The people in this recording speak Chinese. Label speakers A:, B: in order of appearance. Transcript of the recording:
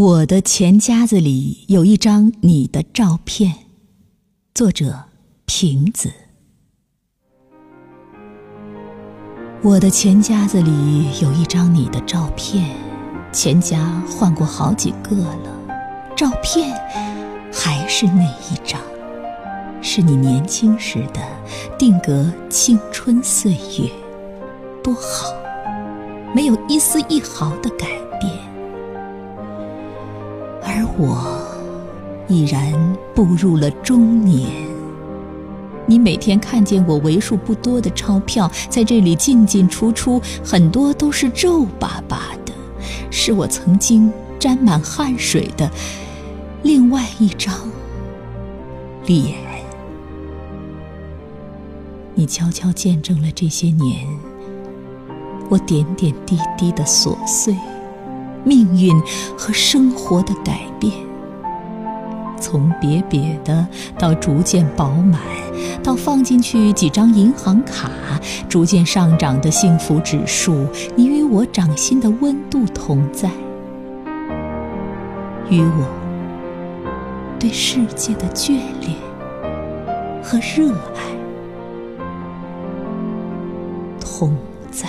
A: 我的钱夹子里有一张你的照片，作者瓶子。我的钱夹子里有一张你的照片，钱夹换过好几个了，照片还是那一张，是你年轻时的，定格青春岁月，多好，没有一丝一毫的改。而我已然步入了中年。你每天看见我为数不多的钞票在这里进进出出，很多都是皱巴巴的，是我曾经沾满汗水的另外一张脸。你悄悄见证了这些年我点点滴滴的琐碎。命运和生活的改变，从瘪瘪的到逐渐饱满，到放进去几张银行卡，逐渐上涨的幸福指数，你与我掌心的温度同在，与我对世界的眷恋和热爱同在。